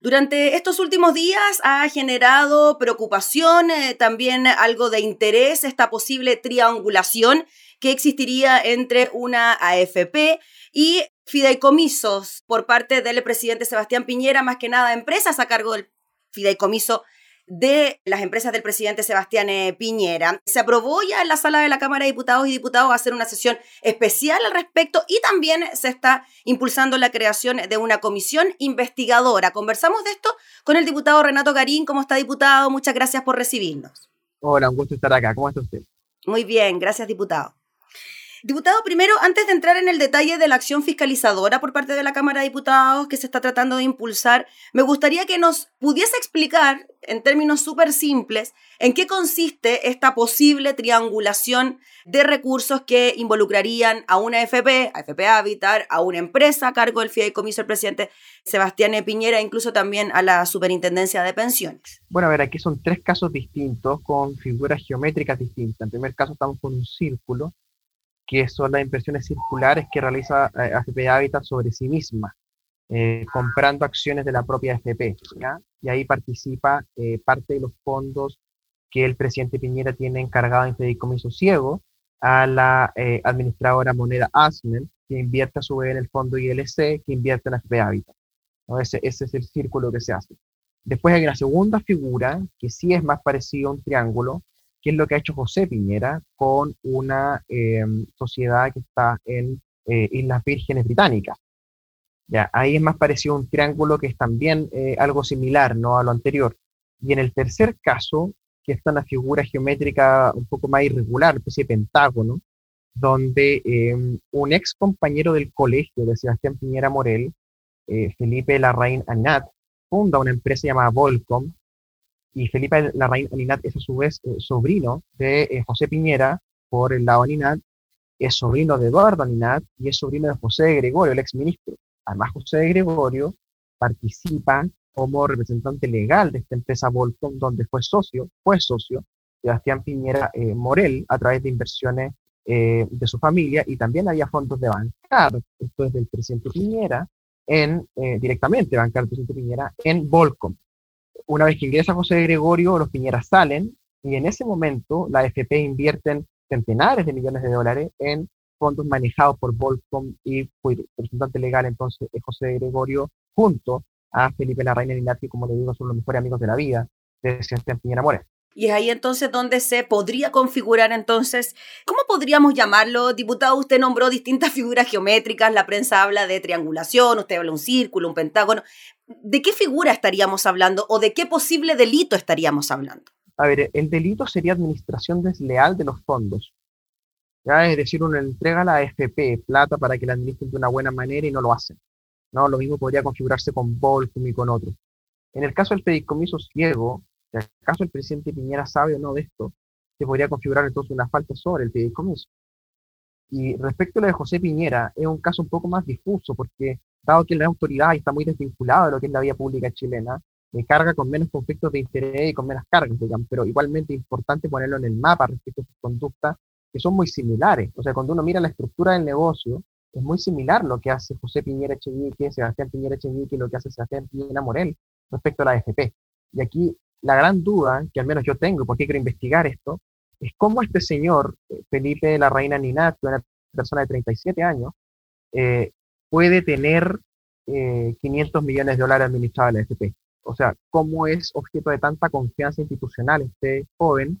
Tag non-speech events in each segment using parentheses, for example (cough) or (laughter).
Durante estos últimos días ha generado preocupación, eh, también algo de interés, esta posible triangulación que existiría entre una AFP y fideicomisos por parte del presidente Sebastián Piñera, más que nada empresas a cargo del fideicomiso de las empresas del presidente Sebastián eh, Piñera. Se aprobó ya en la sala de la Cámara de Diputados y Diputados hacer una sesión especial al respecto y también se está impulsando la creación de una comisión investigadora. Conversamos de esto con el diputado Renato Garín. ¿Cómo está, diputado? Muchas gracias por recibirnos. Hola, un gusto estar acá. ¿Cómo está usted? Muy bien, gracias, diputado. Diputado, primero, antes de entrar en el detalle de la acción fiscalizadora por parte de la Cámara de Diputados que se está tratando de impulsar, me gustaría que nos pudiese explicar, en términos súper simples, en qué consiste esta posible triangulación de recursos que involucrarían a una FP, a FP Habitat, a una empresa a cargo del fideicomiso del presidente Sebastián Piñera, incluso también a la Superintendencia de Pensiones. Bueno, a ver, aquí son tres casos distintos con figuras geométricas distintas. En primer caso estamos con un círculo que son las inversiones circulares que realiza eh, AFP Habitat sobre sí misma, eh, comprando acciones de la propia AFP. Y ahí participa eh, parte de los fondos que el presidente Piñera tiene encargado en fideicomiso ciego a la administradora moneda Asmen, que invierte a su vez en el fondo ILC, que invierte en AFP Habitat. Ese, ese es el círculo que se hace. Después hay una segunda figura que sí es más parecido a un triángulo, que es lo que ha hecho José Piñera con una em, sociedad que está en eh, Islas Vírgenes Británicas. Ya, ahí es más parecido a un triángulo que es también eh, algo similar ¿no? a lo anterior. Y en el tercer caso, que está una figura geométrica un poco más irregular, especie de pentágono, donde em, un ex compañero del colegio de Sebastián Piñera Morel, eh, Felipe Larraín Anat, funda una empresa llamada Volcom, y Felipe Larraín Aninat es a su vez eh, sobrino de eh, José Piñera por el lado Aninat, es sobrino de Eduardo Aninat y es sobrino de José Gregorio, el exministro. Además, José Gregorio participa como representante legal de esta empresa Volcom, donde fue socio, fue socio Sebastián Piñera eh, Morel a través de inversiones de su familia y también había fondos de bancar, esto es del presidente Piñera, en, directamente bancar del presidente Piñera en Volcom una vez que ingresa José Gregorio, los Piñeras salen y en ese momento la FP invierten centenares de millones de dólares en fondos manejados por Volcom y fue representante legal entonces es José Gregorio junto a Felipe Larraín y Nati, como le digo, son los mejores amigos de la vida de Sebastián Piñera Moreno. Y es ahí entonces donde se podría configurar entonces, ¿cómo podríamos llamarlo? Diputado, usted nombró distintas (laughs) figuras geométricas, la prensa habla de triangulación, usted habla de un círculo, un pentágono. ¿De qué figura estaríamos hablando o de qué posible delito estaríamos hablando? A ver, el delito sería administración desleal de los fondos. ¿ya? Es decir, uno entrega a la AFP plata para que la administren de una buena manera y no lo hacen. ¿no? Lo mismo podría configurarse con Volcom y con otros. En el caso del fideicomiso ciego, si acaso el presidente Piñera sabe o no de esto, se podría configurar entonces una falta sobre el fideicomiso. Y respecto a lo de José Piñera, es un caso un poco más difuso, porque dado que la autoridad está muy desvinculada de lo que es la vía pública chilena, me carga con menos conflictos de interés y con menos cargas, digamos, pero igualmente importante ponerlo en el mapa respecto a sus conductas, que son muy similares. O sea, cuando uno mira la estructura del negocio, es muy similar lo que hace José Piñera Echevique, Sebastián Piñera Echevique y lo que hace Sebastián Piñera Morel respecto a la AFP. Y aquí la gran duda, que al menos yo tengo, porque quiero investigar esto, es cómo este señor, eh, Felipe la Reina Ninat, una persona de 37 años, eh, puede tener 500 eh, millones de dólares administrados en la FP. O sea, cómo es objeto de tanta confianza institucional este joven,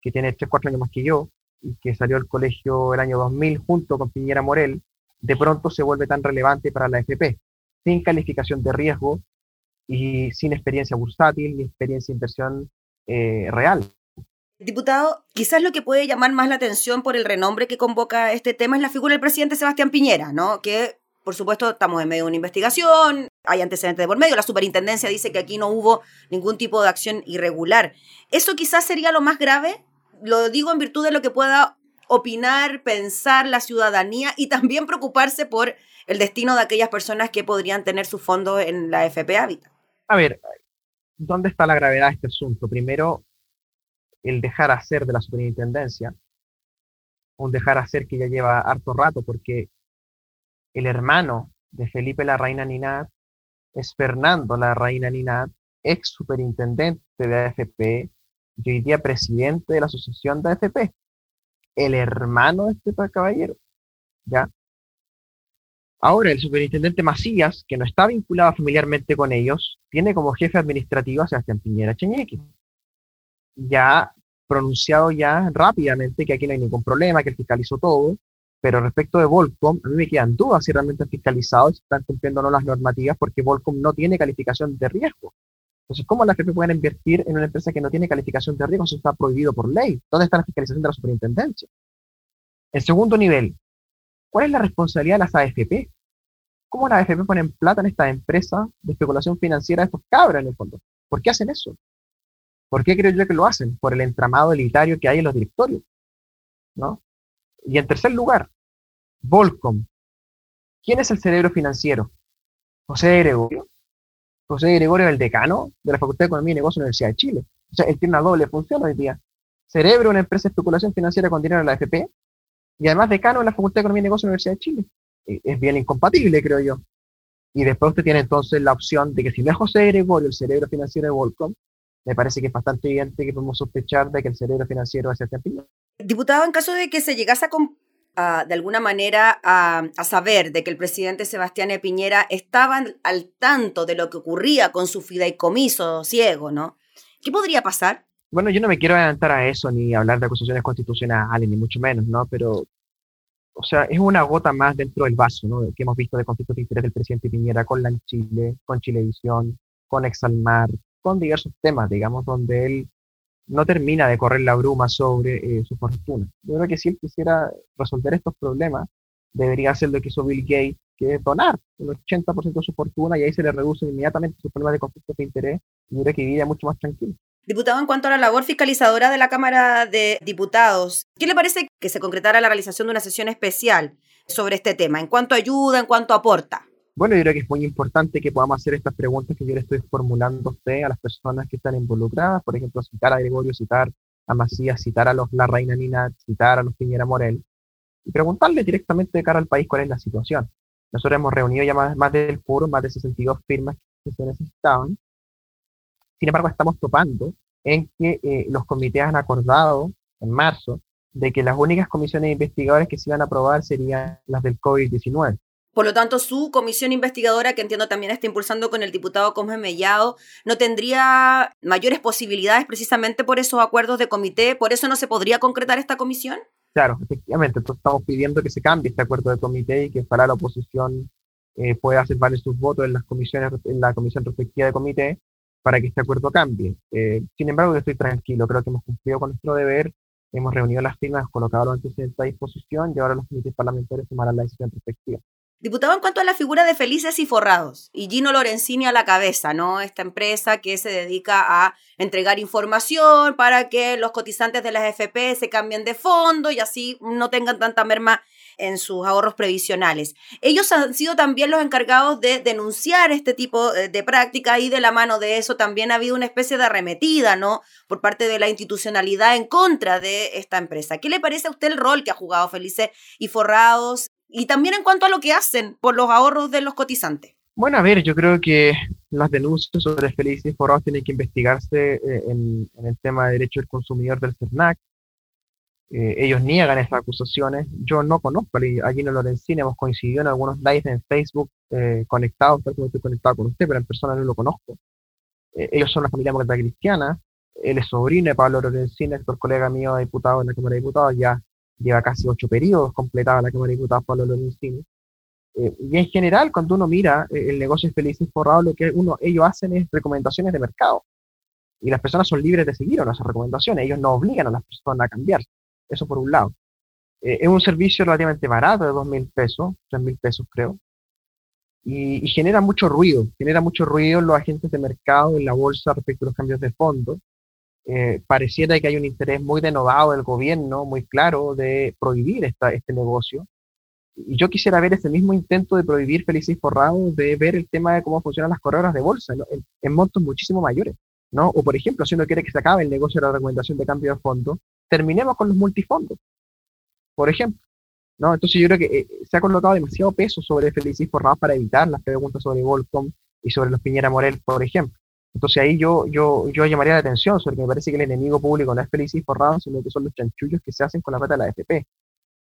que tiene 3, 4 años más que yo, y que salió del colegio el año 2000 junto con Piñera Morel, de pronto se vuelve tan relevante para la FP, sin calificación de riesgo, y sin experiencia bursátil ni experiencia de inversión eh, real. Diputado, quizás lo que puede llamar más la atención por el renombre que convoca este tema es la figura del presidente Sebastián Piñera, ¿no? Que, por supuesto, estamos en medio de una investigación, hay antecedentes de por medio, la superintendencia dice que aquí no hubo ningún tipo de acción irregular. ¿Eso quizás sería lo más grave? Lo digo en virtud de lo que pueda opinar, pensar la ciudadanía y también preocuparse por el destino de aquellas personas que podrían tener su fondo en la FP Habitat. A ver, ¿dónde está la gravedad de este asunto? Primero, el dejar hacer de la superintendencia, un dejar hacer que ya lleva harto rato, porque el hermano de Felipe la Reina Ninat es Fernando La Reina Ninat, ex superintendente de AFP y hoy día presidente de la asociación de AFP, el hermano de este caballero. ¿Ya? Ahora, el superintendente Macías, que no está vinculado familiarmente con ellos, tiene como jefe administrativo a Sebastián Piñera Cheñeque. Ya pronunciado ya rápidamente que aquí no hay ningún problema, que él fiscalizó todo, pero respecto de Volcom, a mí me quedan dudas si realmente han fiscalizado si están cumpliendo o no las normativas, porque Volcom no tiene calificación de riesgo. Entonces, ¿cómo las FP pueden invertir en una empresa que no tiene calificación de riesgo? Eso está prohibido por ley. ¿Dónde está la fiscalización de la superintendencia? El segundo nivel, ¿cuál es la responsabilidad de las AFP? ¿Cómo las AFP ponen plata en esta empresa de especulación financiera de estos cabros en el fondo? ¿Por qué hacen eso? ¿Por qué creo yo que lo hacen? Por el entramado elitario que hay en los directorios. ¿no? Y en tercer lugar, Volcom. ¿Quién es el cerebro financiero? José Gregorio. José Gregorio es el decano de la Facultad de Economía y Negocios de la Universidad de Chile. O sea, él tiene una doble función hoy día. Cerebro, una empresa de especulación financiera con dinero de la AFP, y además decano de la Facultad de Economía y Negocios de la Universidad de Chile. Eh, es bien incompatible, creo yo. Y después usted tiene entonces la opción de que si no es José Gregorio, el cerebro financiero de Volcom, me parece que es bastante evidente que podemos sospechar de que el cerebro financiero es el Piñera. Diputado, en caso de que se llegase a, de alguna manera a, saber de que el presidente Sebastián. Piñera estaba al tanto de lo que ocurría con su fideicomiso ciego, ¿no? ¿Qué podría pasar? Bueno, yo no me quiero adelantar a eso ni hablar de acusaciones constitucionales, ni mucho menos, ¿no? Pero, o sea, es una gota más dentro del vaso, ¿no? Que hemos visto de conflictos de interés del presidente Piñera con la Chile, con Chilevisión, con Exalmar, con diversos temas, digamos, donde él no termina de correr la bruma sobre eh, su fortuna. Yo creo que si él quisiera resolver estos problemas, debería hacer lo que hizo Bill Gates, que es donar un 80% de su fortuna y ahí se le reduce inmediatamente sus problemas de conflicto de interés y creo que vive mucho más tranquilo. Diputado, en cuanto a la labor fiscalizadora de la Cámara de Diputados, ¿qué le parece que se concretara la realización de una sesión especial sobre este tema? ¿En cuanto ayuda, en cuanto aporta? Bueno, yo creo que es muy importante que podamos hacer estas preguntas que yo le estoy formulando a usted, a las personas que están involucradas, por ejemplo, citar a Gregorio, citar a Macías, citar a los La Reina Nina, citar a los Piñera Morel, y preguntarle directamente de cara al país cuál es la situación. Nosotros hemos reunido ya más, más del foro, más de 62 firmas que se necesitaban. Sin embargo, estamos topando en que eh, los comités han acordado en marzo de que las únicas comisiones investigadoras que se iban a aprobar serían las del COVID-19. Por lo tanto, su comisión investigadora, que entiendo también está impulsando con el diputado Cosme Mellado, no tendría mayores posibilidades precisamente por esos acuerdos de comité. ¿Por eso no se podría concretar esta comisión? Claro, efectivamente. Entonces estamos pidiendo que se cambie este acuerdo de comité y que para la oposición eh, pueda hacer valer sus votos en las comisiones, en la comisión respectiva de comité para que este acuerdo cambie. Eh, sin embargo, yo estoy tranquilo. Creo que hemos cumplido con nuestro deber. Hemos reunido las firmas, colocado los antecedentes a disposición y ahora los comités parlamentarios tomarán la decisión respectiva. Diputado, en cuanto a la figura de Felices y Forrados, y Gino Lorenzini a la cabeza, ¿no? Esta empresa que se dedica a entregar información para que los cotizantes de las FP se cambien de fondo y así no tengan tanta merma en sus ahorros previsionales. Ellos han sido también los encargados de denunciar este tipo eh, de práctica y de la mano de eso también ha habido una especie de arremetida, ¿no? Por parte de la institucionalidad en contra de esta empresa. ¿Qué le parece a usted el rol que ha jugado Felices y Forrados y también en cuanto a lo que hacen por los ahorros de los cotizantes. Bueno, a ver, yo creo que las denuncias sobre Felices y Forrados tienen que investigarse eh, en, el tema de derecho del consumidor del CERNAC. Eh, ellos niegan estas acusaciones. Yo no conozco a Gino Lorenzini, hemos coincidido en algunos lives en Facebook eh, conectados, tal como estoy conectado con usted, pero en persona no lo conozco. ellos son una familia demócrata cristiana. Él es sobrino de Pablo Lorenzini, el colega mío diputado en la Cámara de Diputados, ya lleva casi ocho periodos completada la Cámara de Diputados Pablo Lorenzini. Eh, y en general, cuando uno mira eh, el negocio es feliz y forrado, lo que uno, ellos hacen es recomendaciones de mercado. Y las personas son libres de seguir esas recomendaciones. Ellos no obligan a las personas a cambiar. Eso por un lado. Eh, es un servicio relativamente barato, de dos mil pesos, tres mil pesos creo. Y, genera mucho ruido. Genera mucho ruido en los agentes de mercado, en la bolsa respecto a los cambios de fondo eh, pareciera que hay un interés muy denodado del gobierno, muy claro, de prohibir esta, este negocio. Y yo quisiera ver ese mismo intento de prohibir Felices Forrados, de ver el tema de cómo funcionan las corredoras de bolsa en, montos muchísimo mayores. ¿no? O, por ejemplo, si uno quiere que se acabe el negocio de la recomendación de cambio de fondo, terminemos con los multifondos, por ejemplo. ¿no? Entonces yo creo que eh, se ha colocado demasiado peso sobre Felices Forrados para evitar las preguntas sobre Volcom y sobre los Piñera Morel, por ejemplo. Entonces ahí yo, yo, yo llamaría la atención sobre que me parece que el enemigo público no es Feliz y Forrado, sino que son los chanchullos que se hacen con la plata de la AFP.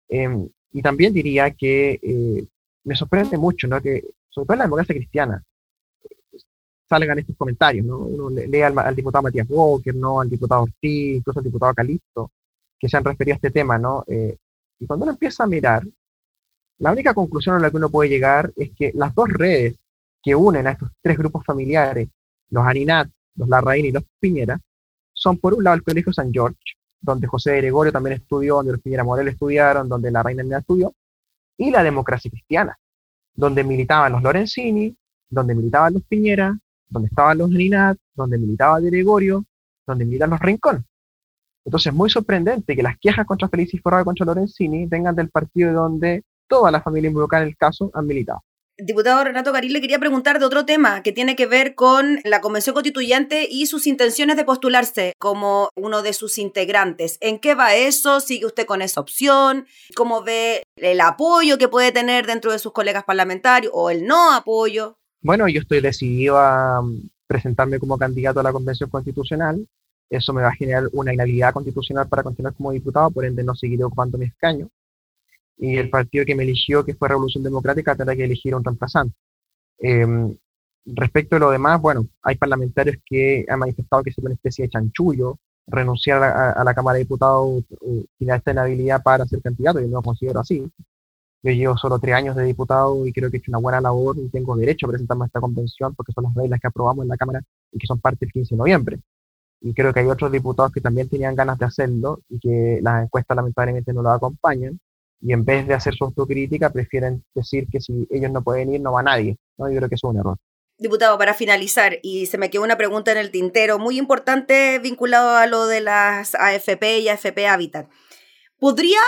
Em, y también diría que eh, me sorprende mucho, ¿no? Que sobre todo en la democracia cristiana salgan estos comentarios, ¿no? Uno lee al, diputado Matías Walker, ¿no? Al diputado Ortiz, incluso al diputado Calixto, que se han referido a este tema, ¿no? Eh, y cuando uno empieza a mirar, la única conclusión a la que uno puede llegar es que las dos redes que unen a estos tres grupos familiares, los Aninat, los Larraín y los Piñera, son por un lado el Colegio San George, donde José Gregorio también estudió, donde los Piñera Morel estudiaron, donde la Reina estudió, y la democracia cristiana, donde militaban los Lorenzini, donde militaban los Piñera, donde estaban los Aninat, donde militaba Gregorio, donde militan los Rincón. Entonces, es muy sorprendente que las quejas contra Felicis Forrado y contra Lorenzini vengan del partido donde toda la familia involucrada en el caso han militado diputado Renato Garín le quería preguntar de otro tema que tiene que ver con la Convención Constituyente y sus intenciones de postularse como uno de sus integrantes. ¿En qué va eso? ¿Sigue usted con esa opción? ¿Cómo ve el apoyo que puede tener dentro de sus colegas parlamentarios o el no apoyo? Bueno, yo estoy decidido a presentarme como candidato a la Convención Constitucional. Eso me va a generar una inhabilidad constitucional para continuar como diputado, por ende no seguiré ocupando mi escaño y el partido que me eligió, que fue Revolución Democrática, tendrá que elegir un reemplazante. Em, respecto a lo demás, bueno, hay parlamentarios que han manifestado que es una especie de chanchullo renunciar a, la Cámara de Diputados uh, sin esta inhabilidad para ser candidato, yo no lo considero así. Yo llevo solo tres años de diputado y creo que he hecho una buena labor y tengo derecho a presentarme a esta convención porque son las reglas que aprobamos en la Cámara y que son parte del 15 de noviembre. Y creo que hay otros diputados que también tenían ganas de hacerlo y que las encuestas lamentablemente no lo acompañan y en vez de hacer su autocrítica prefieren decir que si ellos no pueden ir no va nadie. ¿no? Yo creo que eso es un error. Diputado, para finalizar, y se me quedó una pregunta en el tintero muy importante vinculado a lo de las AFP y AFP Habitat. ¿Podría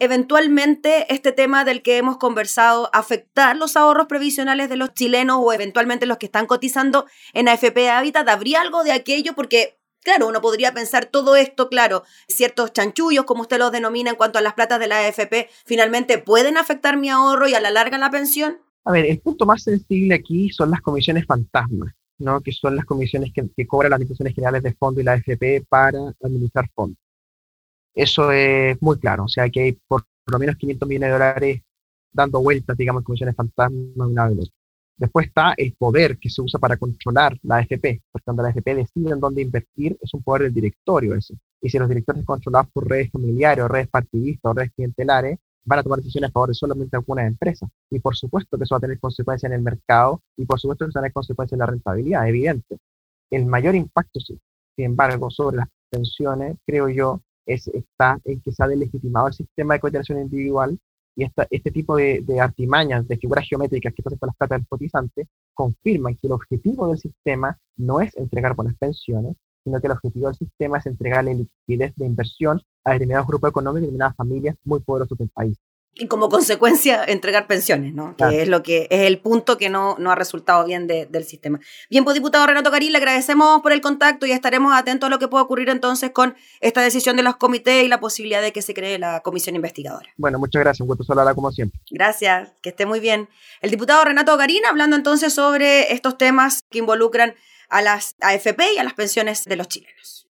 eventualmente este tema del que hemos conversado afectar los ahorros previsionales de los chilenos o eventualmente los que están cotizando en AFP Habitat? ¿Habría algo de aquello? Porque Claro, uno podría pensar todo esto, claro, ciertos chanchullos, como usted los denomina en cuanto a las platas de la AFP, finalmente pueden afectar mi ahorro y a la larga la pensión. A ver, el punto más sensible aquí son las comisiones fantasmas, ¿no? que son las comisiones que, que cobran las administraciones generales de fondo y la AFP para administrar fondos. Eso es muy claro, o sea que hay por, lo menos 500 millones de dólares dando vueltas, digamos, comisiones fantasmas una vez. Después está el poder que se usa para controlar la AFP, porque cuando la AFP decide en dónde invertir, es un poder del directorio ese. Y si los directores controlados por redes familiares o redes partidistas o redes clientelares, van a tomar decisiones a favor de solamente algunas empresas. Y por supuesto que eso va a tener consecuencias en el mercado y por supuesto que eso va a tener consecuencias en la rentabilidad, evidente. El mayor impacto, sin embargo, sobre las pensiones, creo yo, es, está en que se ha delegitimado el sistema de cotización individual y este tipo de, artimañas, de figuras geométricas que pasan con las plata del cotizante, confirman que el objetivo del sistema no es entregar buenas pensiones, sino que el objetivo del sistema es entregarle liquidez de inversión a determinados grupos económicos y determinadas familias muy poderosas del país y como consecuencia entregar pensiones, ¿no? Que es lo que es el punto que no, no ha resultado bien del sistema. Bien, pues diputado Renato Caril, le agradecemos por el contacto y estaremos atentos a lo que pueda ocurrir entonces con esta decisión de los comités y la posibilidad de que se cree la comisión investigadora. Bueno, muchas gracias, un gusto saludarla como siempre. Gracias, que esté muy bien. El diputado Renato Garín hablando entonces sobre estos temas que involucran a las AFP y a las pensiones de los chilenos.